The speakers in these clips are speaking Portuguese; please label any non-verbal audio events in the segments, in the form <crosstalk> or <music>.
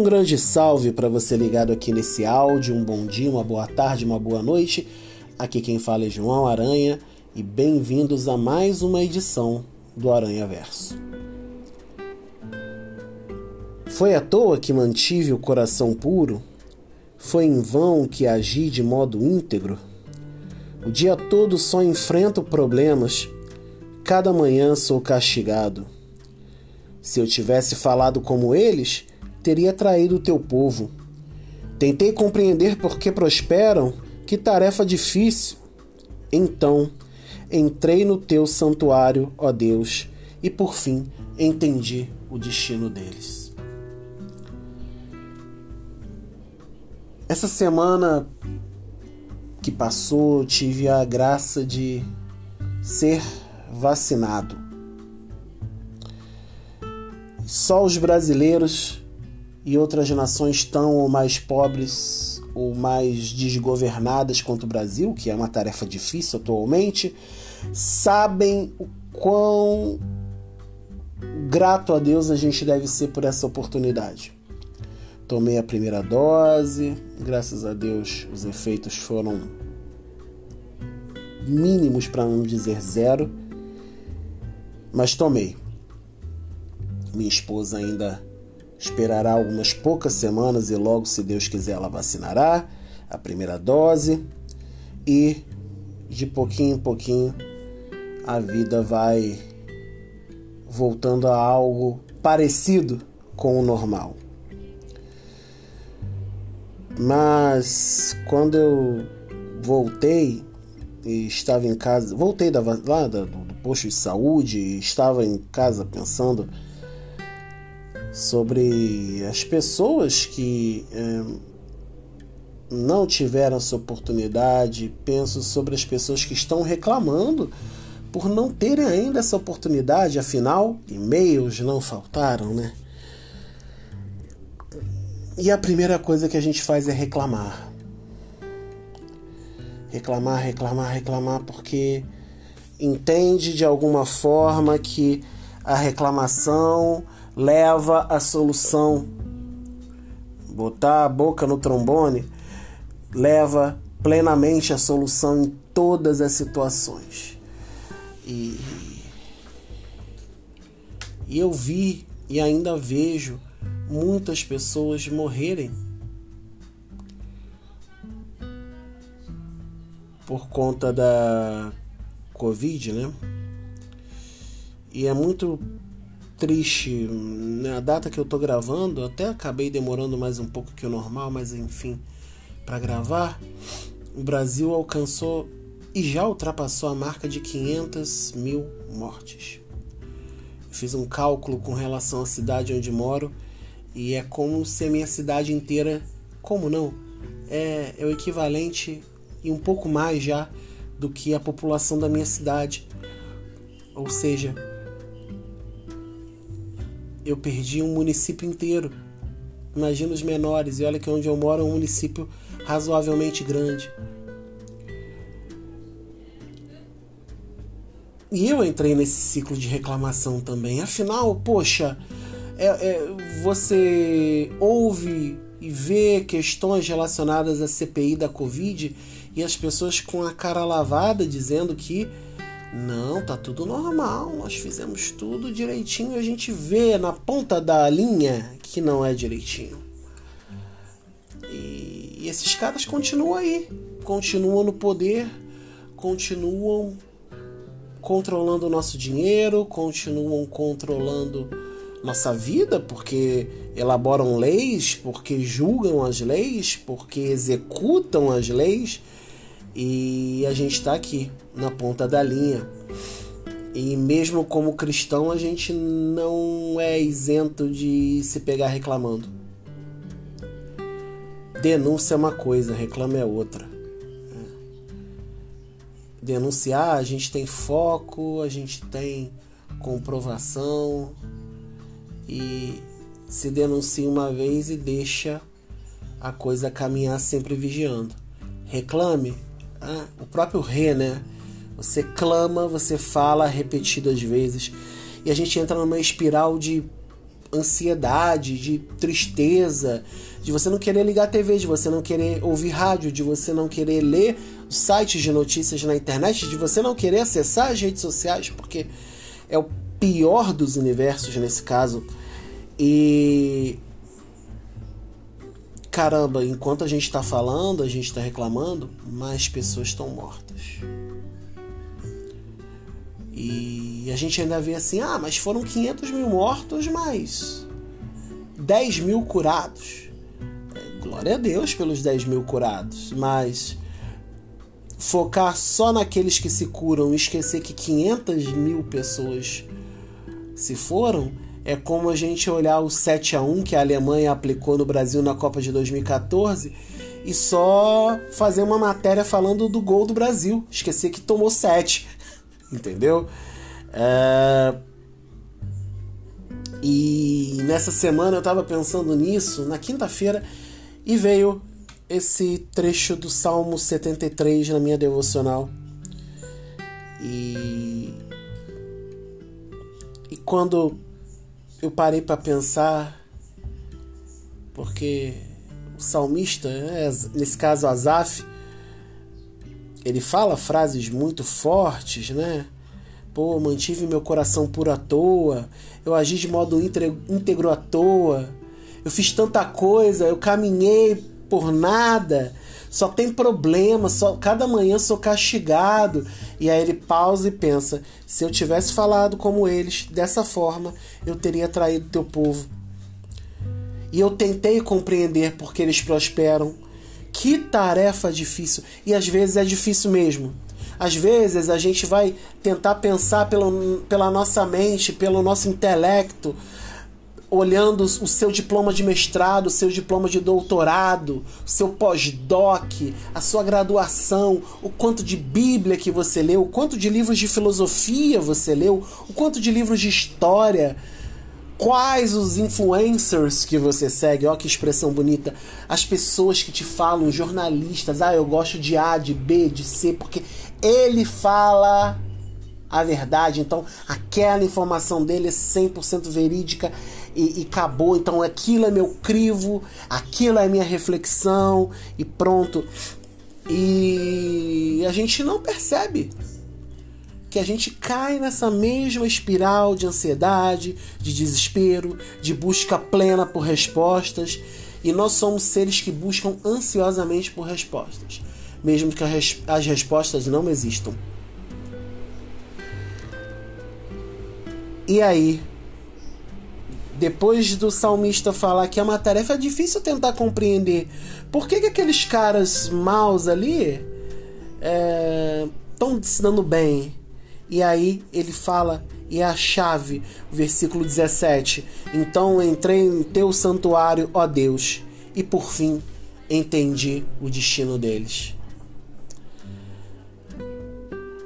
Um grande salve para você ligado aqui nesse áudio. Um bom dia, uma boa tarde, uma boa noite. Aqui quem fala é João Aranha e bem-vindos a mais uma edição do Aranha Verso. Foi à toa que mantive o coração puro? Foi em vão que agi de modo íntegro? O dia todo só enfrento problemas, cada manhã sou castigado. Se eu tivesse falado como eles, teria traído o teu povo. Tentei compreender por que prosperam, que tarefa difícil. Então, entrei no teu santuário, ó Deus, e por fim entendi o destino deles. Essa semana que passou, tive a graça de ser vacinado. Só os brasileiros e outras nações tão ou mais pobres ou mais desgovernadas quanto o Brasil, que é uma tarefa difícil atualmente, sabem o quão grato a Deus a gente deve ser por essa oportunidade. Tomei a primeira dose, graças a Deus os efeitos foram mínimos para não dizer zero, mas tomei. Minha esposa ainda esperará algumas poucas semanas e logo, se Deus quiser, ela vacinará a primeira dose e de pouquinho em pouquinho a vida vai voltando a algo parecido com o normal. Mas quando eu voltei e estava em casa, voltei da, lá do, do posto de saúde e estava em casa pensando sobre as pessoas que é, não tiveram essa oportunidade, penso sobre as pessoas que estão reclamando por não terem ainda essa oportunidade, afinal, e-mails não faltaram, né? E a primeira coisa que a gente faz é reclamar. Reclamar, reclamar, reclamar, porque entende de alguma forma que a reclamação leva à solução. Botar a boca no trombone leva plenamente à solução em todas as situações. E, e eu vi e ainda vejo muitas pessoas morrerem por conta da Covid, né? E é muito triste. Na data que eu tô gravando, até acabei demorando mais um pouco que o normal, mas enfim, para gravar, o Brasil alcançou e já ultrapassou a marca de 500 mil mortes. Eu fiz um cálculo com relação à cidade onde moro e é como se a minha cidade inteira, como não, é, é o equivalente e um pouco mais já do que a população da minha cidade. Ou seja, eu perdi um município inteiro. Imagina os menores, e olha que onde eu moro é um município razoavelmente grande. E eu entrei nesse ciclo de reclamação também. Afinal, poxa, é, é, você ouve e vê questões relacionadas à CPI da Covid e as pessoas com a cara lavada dizendo que não, tá tudo normal, nós fizemos tudo direitinho a gente vê na ponta da linha que não é direitinho. E, e esses caras continuam aí, continuam no poder, continuam controlando o nosso dinheiro, continuam controlando nossa vida, porque elaboram leis, porque julgam as leis, porque executam as leis e a gente está aqui na ponta da linha. E mesmo como cristão, a gente não é isento de se pegar reclamando. Denúncia é uma coisa, reclama é outra. Denunciar, a gente tem foco, a gente tem comprovação e se denuncia uma vez e deixa a coisa caminhar sempre vigiando. Reclame, o próprio re, né? Você clama, você fala repetidas vezes e a gente entra numa espiral de ansiedade, de tristeza, de você não querer ligar a TV, de você não querer ouvir rádio, de você não querer ler sites de notícias na internet, de você não querer acessar as redes sociais, porque é o pior dos universos nesse caso. E caramba, enquanto a gente está falando, a gente está reclamando, mais pessoas estão mortas. E a gente ainda vê assim, ah, mas foram 500 mil mortos, mas 10 mil curados. Glória a Deus pelos 10 mil curados, mas focar só naqueles que se curam e esquecer que 500 mil pessoas se foram é como a gente olhar o 7 a 1 que a Alemanha aplicou no Brasil na Copa de 2014 e só fazer uma matéria falando do gol do Brasil, esquecer que tomou 7, <laughs> entendeu? É... E nessa semana eu estava pensando nisso, na quinta-feira, e veio esse trecho do Salmo 73 na minha devocional. E, e quando eu parei para pensar, porque o salmista, né, nesse caso Asaf, ele fala frases muito fortes, né? Pô, mantive meu coração puro à toa, eu agi de modo íntegro à toa, eu fiz tanta coisa, eu caminhei por nada, só tem problema, só cada manhã sou castigado. E aí ele pausa e pensa: se eu tivesse falado como eles, dessa forma, eu teria traído teu povo. E eu tentei compreender porque eles prosperam. Que tarefa difícil. E às vezes é difícil mesmo. Às vezes a gente vai tentar pensar pelo, pela nossa mente, pelo nosso intelecto, olhando o seu diploma de mestrado, o seu diploma de doutorado, o seu pós-doc, a sua graduação, o quanto de Bíblia que você leu, o quanto de livros de filosofia você leu, o quanto de livros de história, quais os influencers que você segue, ó que expressão bonita, as pessoas que te falam, jornalistas, ah, eu gosto de A, de B, de C, porque ele fala a verdade, então aquela informação dele é 100% verídica e, e acabou. Então aquilo é meu crivo, aquilo é minha reflexão e pronto. E a gente não percebe que a gente cai nessa mesma espiral de ansiedade, de desespero, de busca plena por respostas. E nós somos seres que buscam ansiosamente por respostas, mesmo que as respostas não existam. E aí, depois do salmista falar que é uma tarefa difícil tentar compreender por que, que aqueles caras maus ali estão é, se dando bem. E aí ele fala, e é a chave, versículo 17: Então entrei em teu santuário, ó Deus, e por fim entendi o destino deles.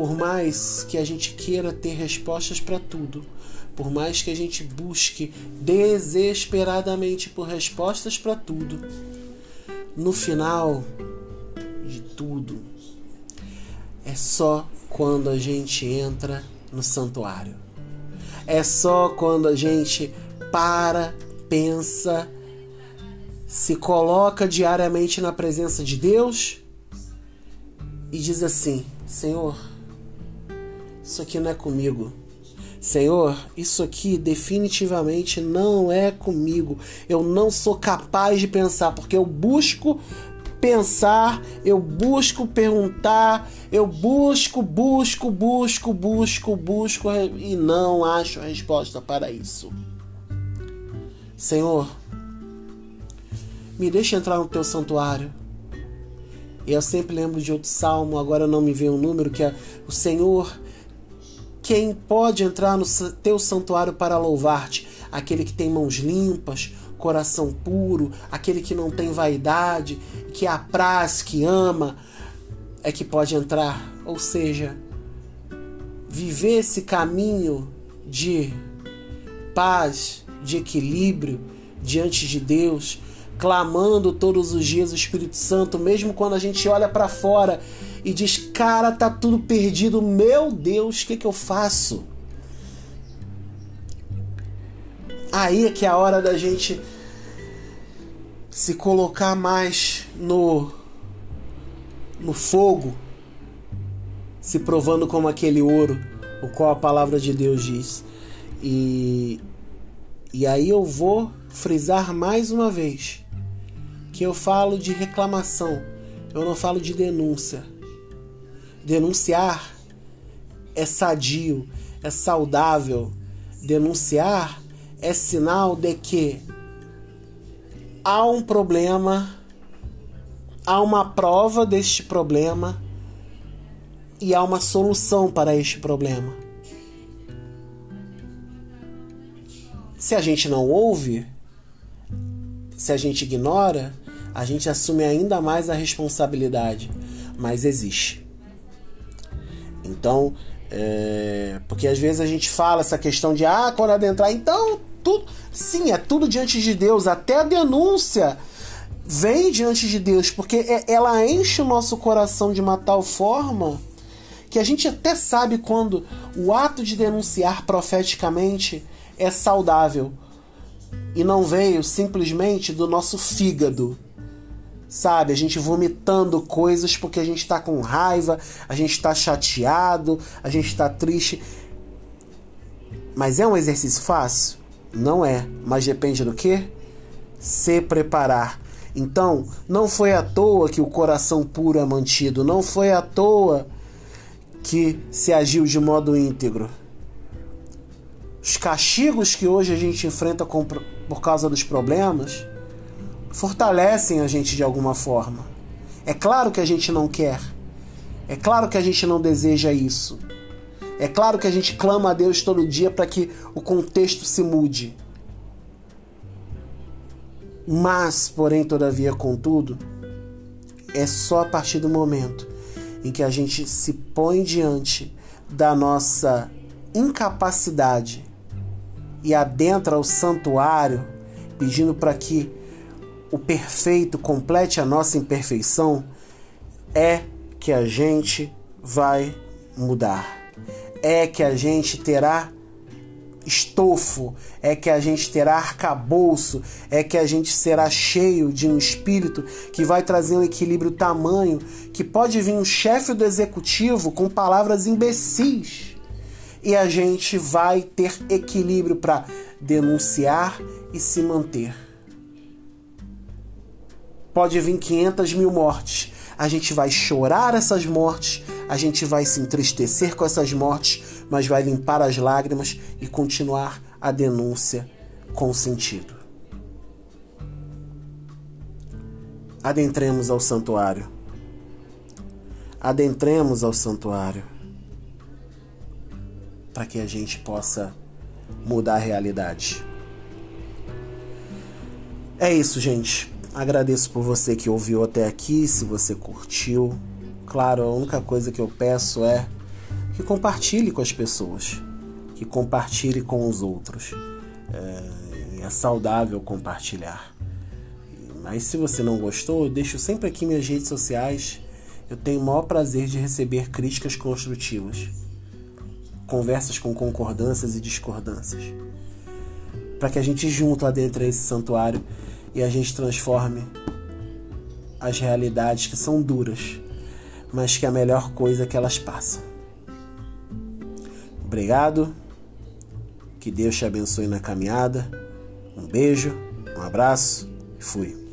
Por mais que a gente queira ter respostas para tudo, por mais que a gente busque desesperadamente por respostas para tudo, no final de tudo, é só quando a gente entra no santuário. É só quando a gente para, pensa, se coloca diariamente na presença de Deus e diz assim: Senhor, isso aqui não é comigo. Senhor, isso aqui definitivamente não é comigo. Eu não sou capaz de pensar, porque eu busco pensar, eu busco perguntar, eu busco, busco, busco, busco, busco e não acho a resposta para isso. Senhor, me deixa entrar no teu santuário. E eu sempre lembro de outro salmo, agora não me vem um número, que é o Senhor quem pode entrar no teu santuário para louvar-te? Aquele que tem mãos limpas, coração puro, aquele que não tem vaidade, que apraz, que ama, é que pode entrar. Ou seja, viver esse caminho de paz, de equilíbrio diante de Deus, clamando todos os dias o Espírito Santo, mesmo quando a gente olha para fora e diz: Cara, tá tudo perdido, meu Deus, o que, que eu faço? Aí é que é a hora da gente se colocar mais no no fogo, se provando como aquele ouro, o qual a palavra de Deus diz. E e aí eu vou frisar mais uma vez que eu falo de reclamação, eu não falo de denúncia. Denunciar é sadio, é saudável. Denunciar é sinal de que há um problema, há uma prova deste problema e há uma solução para este problema. Se a gente não ouve, se a gente ignora, a gente assume ainda mais a responsabilidade, mas existe. Então, é, porque às vezes a gente fala essa questão de ah, quando adentrar, então tudo, sim, é tudo diante de Deus, até a denúncia vem diante de Deus, porque é, ela enche o nosso coração de uma tal forma que a gente até sabe quando o ato de denunciar profeticamente é saudável e não veio simplesmente do nosso fígado sabe? A gente vomitando coisas porque a gente está com raiva, a gente está chateado, a gente está triste. Mas é um exercício fácil? Não é, mas depende do que? Se preparar. Então, não foi à toa que o coração puro é mantido, não foi à toa que se agiu de modo íntegro. Os castigos que hoje a gente enfrenta por causa dos problemas fortalecem a gente de alguma forma. É claro que a gente não quer. É claro que a gente não deseja isso. É claro que a gente clama a Deus todo dia para que o contexto se mude. Mas, porém, todavia, contudo, é só a partir do momento em que a gente se põe diante da nossa incapacidade e adentra o santuário pedindo para que o perfeito complete a nossa imperfeição, é que a gente vai mudar. É que a gente terá estofo, é que a gente terá arcabouço, é que a gente será cheio de um espírito que vai trazer um equilíbrio tamanho que pode vir um chefe do executivo com palavras imbecis e a gente vai ter equilíbrio para denunciar e se manter pode vir 500 mil mortes. A gente vai chorar essas mortes, a gente vai se entristecer com essas mortes, mas vai limpar as lágrimas e continuar a denúncia com sentido. Adentremos ao santuário. Adentremos ao santuário para que a gente possa mudar a realidade. É isso, gente. Agradeço por você que ouviu até aqui, se você curtiu. Claro, a única coisa que eu peço é que compartilhe com as pessoas, que compartilhe com os outros. É, é saudável compartilhar. Mas se você não gostou, eu deixo sempre aqui minhas redes sociais. Eu tenho o maior prazer de receber críticas construtivas, conversas com concordâncias e discordâncias, para que a gente junto adentre esse santuário e a gente transforme as realidades que são duras, mas que é a melhor coisa que elas passam. Obrigado. Que Deus te abençoe na caminhada. Um beijo, um abraço e fui.